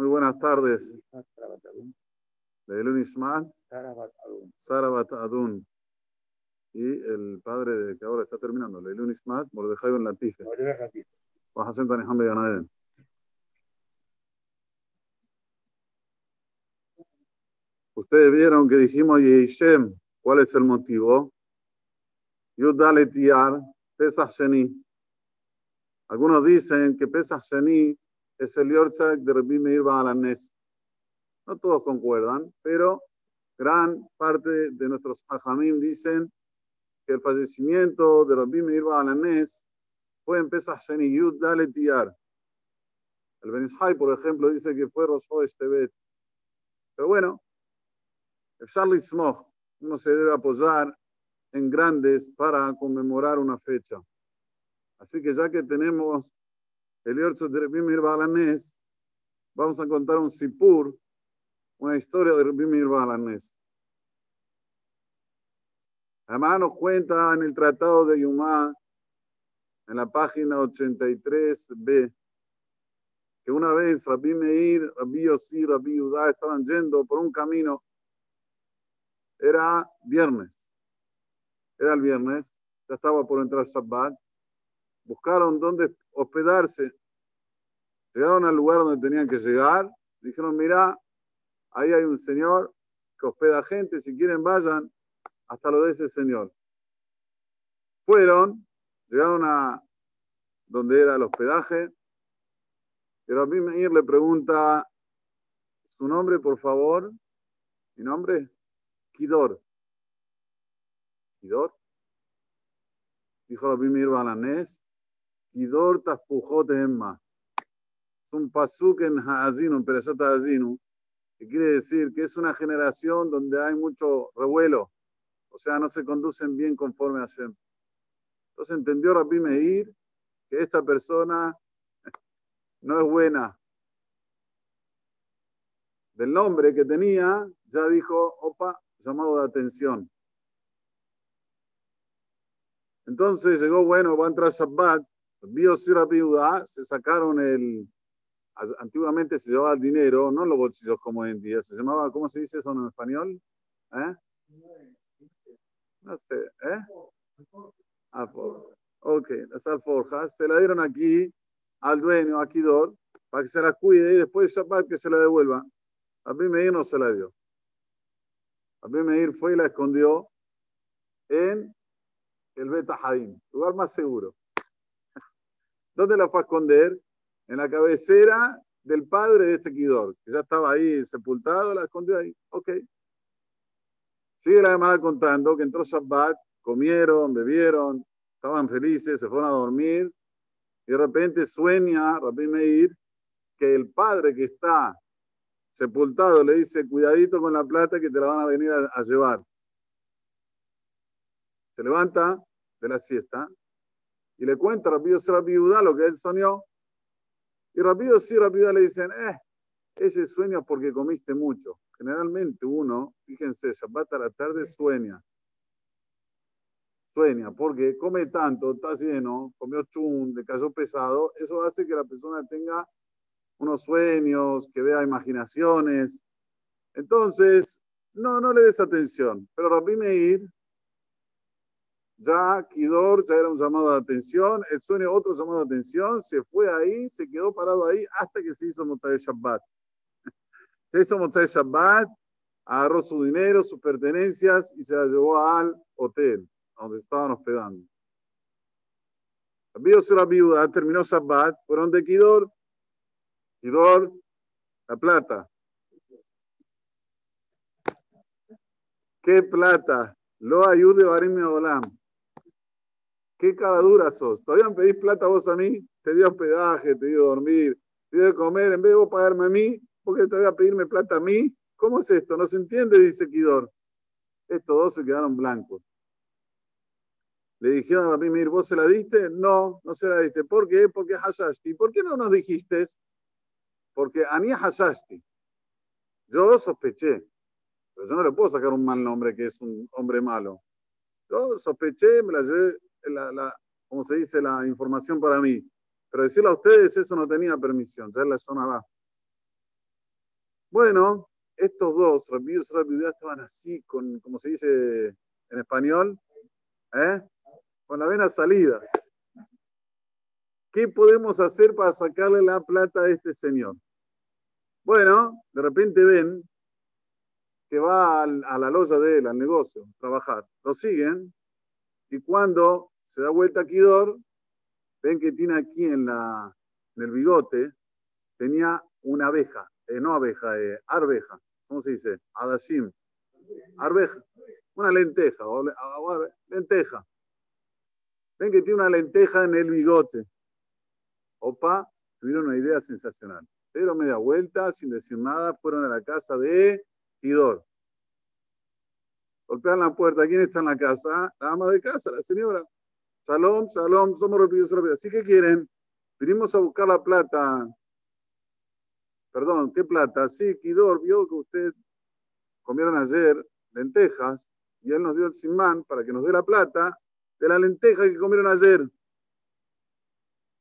Muy buenas tardes. De Elun Ishmael, Sarabat Adun. Y el padre de que ahora está terminando, Leilun Ishmael, Mordejai Ben Latife. Bajasen Taniham Ganaden. Ustedes vieron que dijimos Yishem, ¿cuál es el motivo? Yudalet Yar, Pesach Sheni. Algunos dicen que Pesach Sheni es el Yortzak de Rabbi Meir Baalanes. No todos concuerdan, pero gran parte de nuestros ajamim dicen que el fallecimiento de Rabbi Meir Baalanes fue en Pesach Sheni Yud Dalet Yar. El Benishai, por ejemplo, dice que fue Rosh Tebet. Pero bueno, el Charlie Smog, uno se debe apoyar en grandes para conmemorar una fecha. Así que ya que tenemos vamos a contar un sipur, una historia de Rabbi Balanés. Además nos cuenta en el Tratado de Yumá, en la página 83b, que una vez Rabbi Meir, Rabbi Yossi, Rabbi Yudá estaban yendo por un camino era viernes. Era el viernes, ya estaba por entrar Shabbat. Buscaron dónde hospedarse. Llegaron al lugar donde tenían que llegar. Dijeron, mira, ahí hay un señor que hospeda gente. Si quieren, vayan hasta lo de ese señor. Fueron, llegaron a donde era el hospedaje. Pero a mí le pregunta, ¿su nombre, por favor? ¿Mi nombre? Kidor. Kidor. Dijo Rabbi Mir Balanés, Kidor Taspujot Emma. Es un pasuk en Haazinu, en Perashat Haazinu, que quiere decir que es una generación donde hay mucho revuelo, o sea, no se conducen bien conforme a Hashem. Entonces entendió Rabbi Meir que esta persona no es buena. Del nombre que tenía, ya dijo, opa, llamado de atención. Entonces llegó, bueno, va a entrar Shabbat, vio Sira se sacaron el, antiguamente se llevaba el dinero, no los bolsillos como hoy en día, se llamaba, ¿cómo se dice eso en español? ¿Eh? No sé, ¿eh? Alforja. Ok, las alforjas se la dieron aquí al dueño, a Kidor, para que se las cuide y después que se la devuelva. A mí me no se la dio. Rabbi Meir fue y la escondió en el Beta lugar más seguro. ¿Dónde la fue a esconder? En la cabecera del padre de este Kidor, que ya estaba ahí sepultado, la escondió ahí. Ok. Sigue la hermana contando que entró Shabbat, comieron, bebieron, estaban felices, se fueron a dormir, y de repente sueña Rabbi Meir que el padre que está sepultado, le dice, cuidadito con la plata que te la van a venir a, llevar. Se levanta de la siesta y le cuenta rápido Rabbi lo que él soñó. Y rápido sí, rápido le dicen, eh, ese sueño es porque comiste mucho. Generalmente uno, fíjense, Shabbat a la tarde sueña. Sueña, porque come tanto, está lleno, comió chun, le cayó pesado, eso hace que la persona tenga unos sueños, que vea imaginaciones. Entonces, no, no le des atención. Pero Rabbi Meir, ya Kidor ya era un llamado de atención, el sueño otro llamado de atención, se fue ahí, se quedó parado ahí hasta que se hizo Motzai Shabbat. Se hizo Motzai Shabbat, agarró su dinero, sus pertenencias y se la llevó al hotel, donde estaban hospedando. La viuda terminó Shabbat, fueron de Kidor, Kidor, la plata. ¿Qué plata? Lo ayude a Olam. ¿Qué cara sos? ¿Todavía me pedís plata vos a mí? Te dio hospedaje, te dio dormir, te dio comer. En vez de vos pagarme a mí, ¿por qué te voy a pedirme plata a mí? ¿Cómo es esto? ¿No se entiende? Dice Kidor. Estos dos se quedaron blancos. Le dijeron a mí, mir, ¿vos se la diste? No, no se la diste. ¿Por qué? Porque Hashashti. ¿Por qué no nos dijiste? Porque Ani Hasashti, yo sospeché, pero yo no le puedo sacar un mal nombre que es un hombre malo. Yo sospeché, me la llevé, la, como se dice, la información para mí. Pero decirle a ustedes eso no tenía permisión, ya la zona va. Bueno, estos dos, Rabbi y Rabbi estaban así, con, como se dice en español, ¿eh? con la vena salida. ¿Qué podemos hacer para sacarle la plata a este señor? Bueno, de repente ven que va a la loya de él, al negocio, a trabajar. Lo siguen y cuando se da vuelta a Kidor, ven que tiene aquí en, el bigote, tenía una abeja, eh, no abeja, eh, arveja, ¿cómo se dice? Adashim, arveja, una lenteja, lenteja. Ven que tiene una lenteja en el bigote. Opa, tuvieron una idea sensacional. Pero media vuelta, sin decir nada, fueron a la casa de Idor. Golpean la puerta. ¿Quién está en la casa? La ama de casa, la señora. Salom, salom, somos rápidos, rápidos. ¿Así que quieren? Vinimos a buscar la plata. Perdón, ¿qué plata? Sí, Kidor vio que usted comieron ayer lentejas y él nos dio el simán para que nos dé la plata de la lenteja que comieron ayer.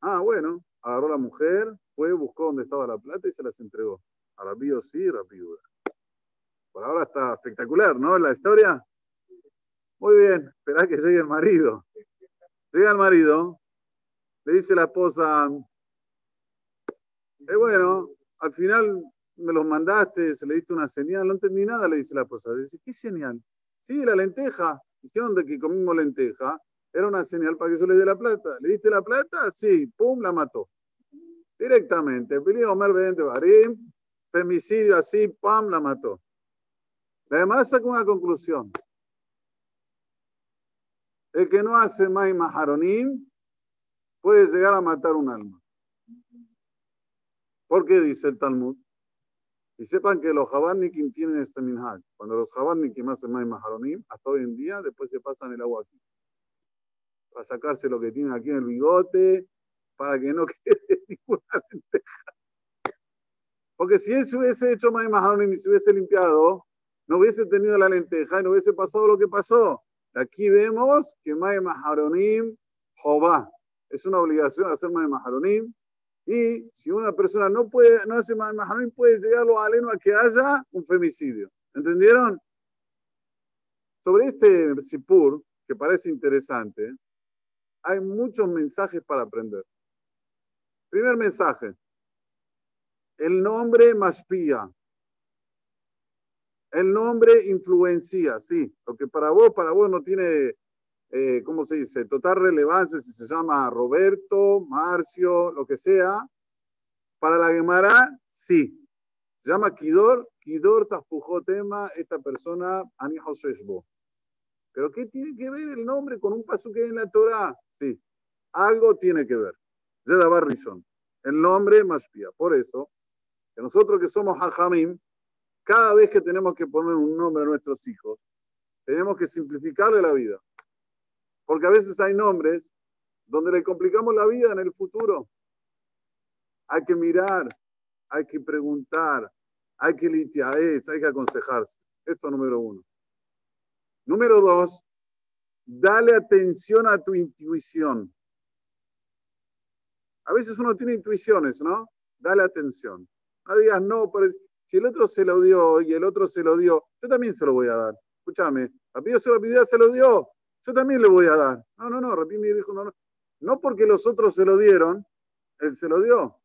Ah, bueno, agarró la mujer, fue, buscó dónde estaba la plata y se las entregó. A Rabío sí, Rabío. Por ahora está espectacular, ¿no? La historia. Muy bien, esperá que llegue el marido. Llega el marido, le dice la esposa, eh, bueno, al final me los mandaste, se le diste una señal, no entendí nada, le dice la esposa. Dice, ¿qué señal? Sí, la lenteja. Dijeron de que comimos lenteja. Era una señal para que yo le dé la plata. ¿Le diste la plata? Sí, pum, la mató. Directamente. Pili Omer Barim, femicidio así, pam, la mató. Además saca una conclusión. El que no hace más maharonim puede llegar a matar un alma. ¿Por qué dice el Talmud? Y sepan que los Jabadnikim tienen este minhag. Cuando los Jabadnikim hacen más maharonim, hasta hoy en día, después se pasan el agua aquí. Para sacarse lo que tienen aquí en el bigote, para que no quede ninguna lenteja. Porque si él se hubiese hecho más maharonim y se hubiese limpiado, no hubiese tenido la lenteja y no hubiese pasado lo que pasó. Aquí vemos que Mae Maharonim Jobá. Es una obligación hacer Mae Maharonim. Y si una persona no puede, no hace Mae Maharonim, puede llegar a aleno a que haya un femicidio. ¿Entendieron? Sobre este Sipur, que parece interesante, hay muchos mensajes para aprender. Primer mensaje. El nombre Mashpia. El nombre influencia, sí. Lo que para vos, para vos no tiene, eh, ¿cómo se dice? Total relevancia si se llama Roberto, Marcio, lo que sea. Para la Gemara, sí. Se llama Kidor, Kidor Tafujó tema, esta persona, Ani Joseshbo. Pero ¿qué tiene que ver el nombre con un paso que en la Torah? Sí, algo tiene que ver. Yeda Barrison, el nombre Mashpia. Por eso, que nosotros que somos Hajamim, cada vez que tenemos que poner un nombre a nuestros hijos, tenemos que simplificarle la vida. Porque a veces hay nombres donde le complicamos la vida en el futuro. Hay que mirar, hay que preguntar, hay que litiar, hay que aconsejarse. Esto número uno. Número dos, dale atención a tu intuición. A veces uno tiene intuiciones, ¿no? Dale atención. No digas, no, pero si el otro se lo dio y el otro se lo dio, yo también se lo voy a dar. Escúchame, Rapidito se lo se lo dio, yo también le voy a dar. No, no, no, Rapidito me dijo, no, no. No porque los otros se lo dieron, él se lo dio.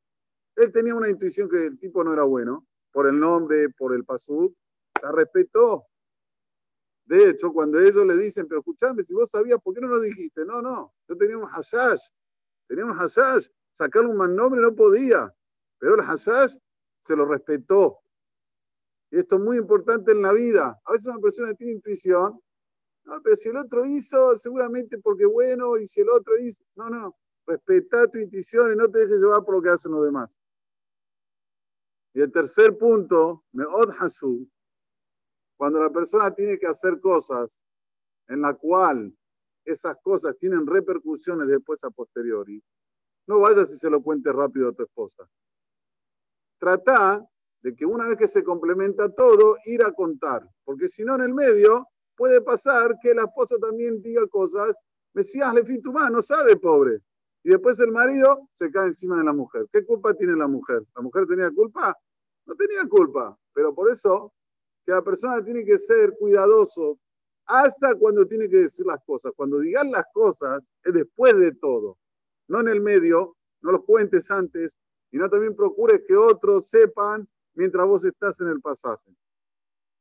Él tenía una intuición que el tipo no era bueno, por el nombre, por el pasú, la respetó. De hecho, cuando ellos le dicen, pero escúchame, si vos sabías, ¿por qué no lo dijiste? No, no, yo tenía un hashash, tenía un hashash, sacarle un mal nombre no podía, pero el hashash se lo respetó. Y esto es muy importante en la vida. A veces una persona tiene intuición, no, pero si el otro hizo, seguramente porque bueno, y si el otro hizo, no, no, respeta tu intuición y no te dejes llevar por lo que hacen los demás. Y el tercer punto, Meod Hasu, cuando la persona tiene que hacer cosas en la cual esas cosas tienen repercusiones después a posteriori, no vayas y se lo cuentes rápido a tu esposa. Trata de que una vez que se complementa todo, ir a contar. Porque si no, en el medio puede pasar que la esposa también diga cosas, Mesías le no sabe, pobre. Y después el marido se cae encima de la mujer. ¿Qué culpa tiene la mujer? ¿La mujer tenía culpa? No tenía culpa, pero por eso que la persona tiene que ser cuidadoso hasta cuando tiene que decir las cosas. Cuando digan las cosas es después de todo, no en el medio, no los cuentes antes y no también procures que otros sepan mientras vos estás en el pasaje.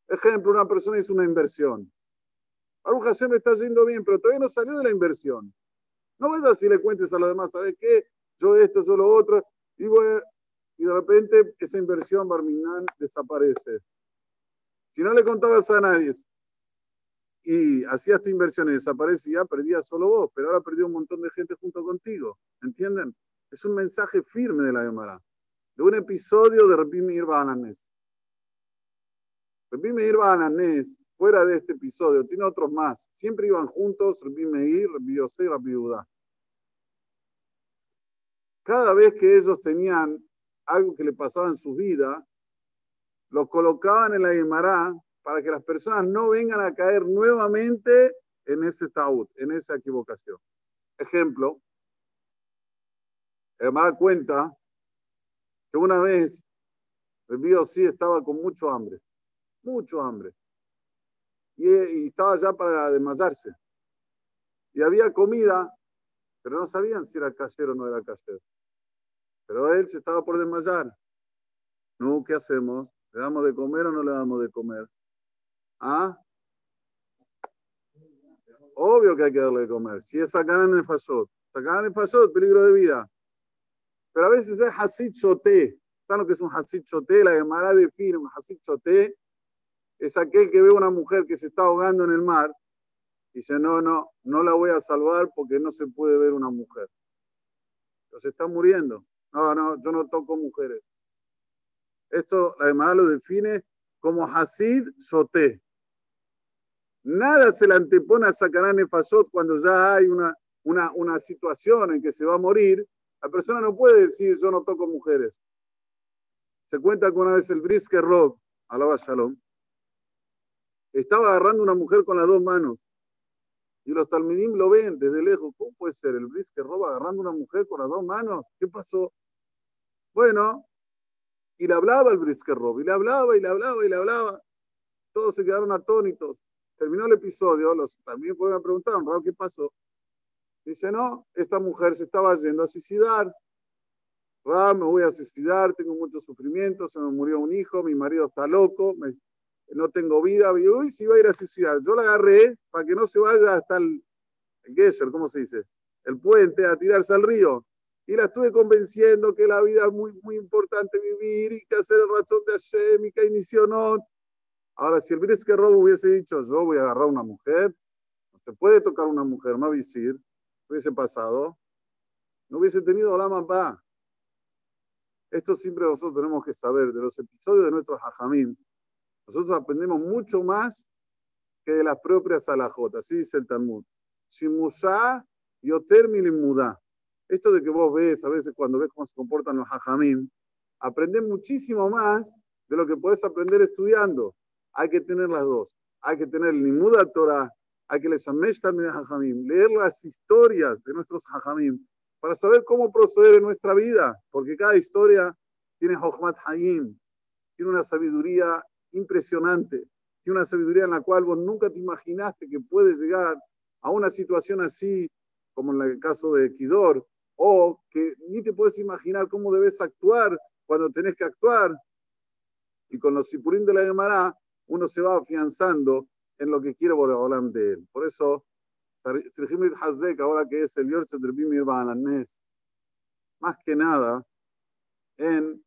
Ejemplo, una persona hizo una inversión. Baruch Hashem está yendo bien, pero todavía no salió de la inversión. No vas a le cuentes a los demás, ¿sabes qué? Yo esto, yo lo otro, y, y de repente esa inversión Barminan desaparece. Si no le contabas a nadie y hacías tu inversión y desaparecía, perdías solo vos, pero ahora perdió un montón de gente junto contigo. ¿Entienden? Es un mensaje firme de la Gemara, de un episodio de Rabbi Meir Bananés. Rabbi Meir fuera de este episodio, tiene otros más. Siempre iban juntos Rabbi Meir, Rabbi Yosef y Rabbi Udá. Cada vez que ellos tenían algo que le pasaba en su vida, lo colocaban en la Gemara para que las personas no vengan a caer nuevamente en ese taúd, en esa equivocación. Ejemplo, Gemara cuenta que una vez el sí estaba con mucho hambre, mucho hambre, y, estaba ya para desmayarse. Y había comida, pero no sabían si era casero o no era casero. Pero él se estaba por desmayar. No, ¿qué hacemos? ¿Le damos de comer o no le damos de comer? ¿Ah? Obvio que hay que darle de comer. Si es sacar en el fasot, sacar en el fasot, peligro de vida. Pero a veces es hasid choté. ¿Saben lo que es un hasid choté? La Gemara define un hasid choté. Es aquel que ve una mujer que se está ahogando en el mar y dice, no, no, no la voy a salvar porque no se puede ver una mujer. Pero se está muriendo. No, no, yo no toco mujeres. Esto la Gemara lo define como hasid choté. Nada se le antepone a Sacarán Nefashot cuando ya hay una, una, una situación en que se va a morir la persona no puede decir yo no toco mujeres. Se cuenta que una vez el Brisker Rob, alaba Shalom, estaba agarrando una mujer con las dos manos. Y los talmidim lo ven desde lejos. ¿Cómo puede ser el Brisker Rob agarrando una mujer con las dos manos? ¿Qué pasó? Bueno, y le hablaba el Brisker Rob, y le hablaba, y le hablaba, y le hablaba. Todos se quedaron atónitos. Terminó el episodio, los también me preguntaron, ¿qué pasó? Dice, no, esta mujer se estaba yendo a suicidar. Ra, me voy a suicidar, tengo mucho sufrimiento, se me murió un hijo, mi marido está loco, no tengo vida. Y uy, se iba a ir a suicidar. Yo la agarré para que no se vaya hasta el, el ¿cómo se dice? El puente, a tirarse al río. Y la estuve convenciendo que la vida es muy, muy importante vivir y que hacer el razón de Hashem y que inició no. Ahora, si el que Robo hubiese dicho, yo voy a agarrar a una mujer, no se puede tocar una mujer, no visir hubiese pasado, no hubiese tenido la mamá. Esto siempre nosotros tenemos que saber de los episodios de nuestros hajamim. Nosotros aprendemos mucho más que de las propias alajotas, así dice el Talmud. Shimusha yoter muda. Esto de que vos ves, a veces cuando ves cómo se comportan los hajamim, aprendes muchísimo más de lo que puedes aprender estudiando. Hay que tener las dos. Hay que tener el Nimuda Torah hay que leer las historias de nuestros hajamim para saber cómo proceder en nuestra vida, porque cada historia tiene Hochmat Hayim, tiene una sabiduría impresionante, tiene una sabiduría en la cual vos nunca te imaginaste que puedes llegar a una situación así, como en el caso de Kidor, o que ni te puedes imaginar cómo debes actuar cuando tenés que actuar. Y con los sipurín de la Gemara, uno se va afianzando en lo que quiere hablar de él. Por eso, Sirjimit Hazek, ahora que es el Yorset del Bimir más que nada en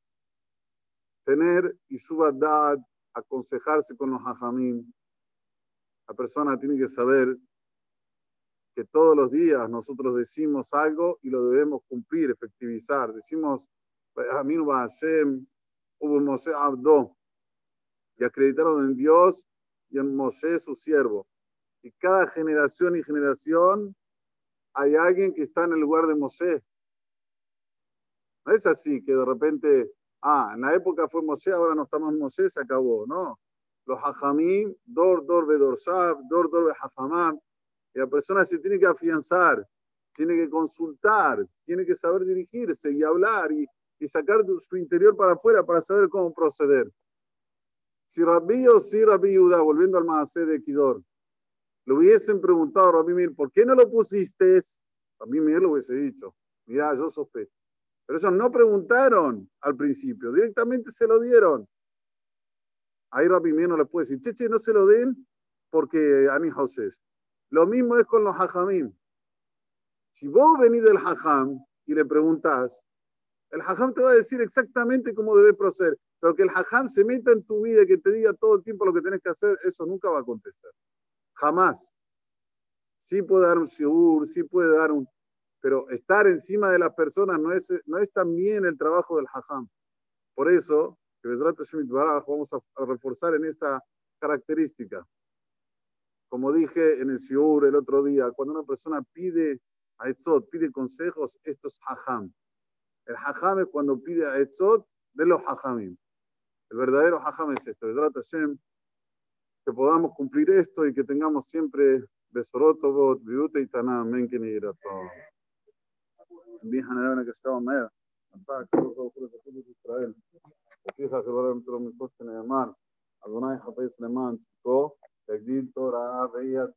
tener y dad, aconsejarse con los hajamim. La persona tiene que saber que todos los días nosotros decimos algo y lo debemos cumplir, efectivizar. Decimos, Aminu Hashem, Abdo, y acreditaron en Dios y en Moshe su siervo. Y cada generación y generación hay alguien que está en el lugar de Moshe. No es así que de repente, ah, en la época fue Moshe, ahora no estamos en Moshe, se acabó. No. Los hajamim, dor, dor, bedorsab, dor, dor, hajamam. Y la persona se tiene que afianzar, tiene que consultar, tiene que saber dirigirse y hablar y, y sacar su interior para afuera para saber cómo proceder. Si Rabbi o si Rabbi Yuda, volviendo al Maasé de Kidor, le hubiesen preguntado a Rabbi Mir, ¿por qué no lo pusiste? Rabbi Mir lo hubiese dicho, mira, yo sospecho. Pero ellos no preguntaron al principio, directamente se lo dieron. Ahí Rabbi Mir no le puede decir, che, no se lo den porque Ani es. Lo mismo es con los hajamim. Si vos venís del hajam y le preguntás, el hajam te va a decir exactamente cómo debe proceder, pero que el hajam se meta en tu vida que te diga todo el tiempo lo que tenés que hacer, eso nunca va a contestar. Jamás. Sí puede dar un shiur, sí puede dar un... Pero estar encima de las personas no es, no es también el trabajo del hajam. Por eso, que vamos a reforzar en esta característica. Como dije en el shiur el otro día, cuando una persona pide a Etzot, pide consejos, esto es hajam. El hajam es cuando pide a Etzot de los hajamim. El verdadero hajam es esto. que podamos cumplir esto y que tengamos siempre Besorotobot, Viute y Taná, Menken y Ratzon. Bien general que estaba medio. Pensaba que todo fue de Israel. Fija que va a entrar mi coche en el mar. Adonai Japes Leman, Tziko, Tegdil Torah, Beyat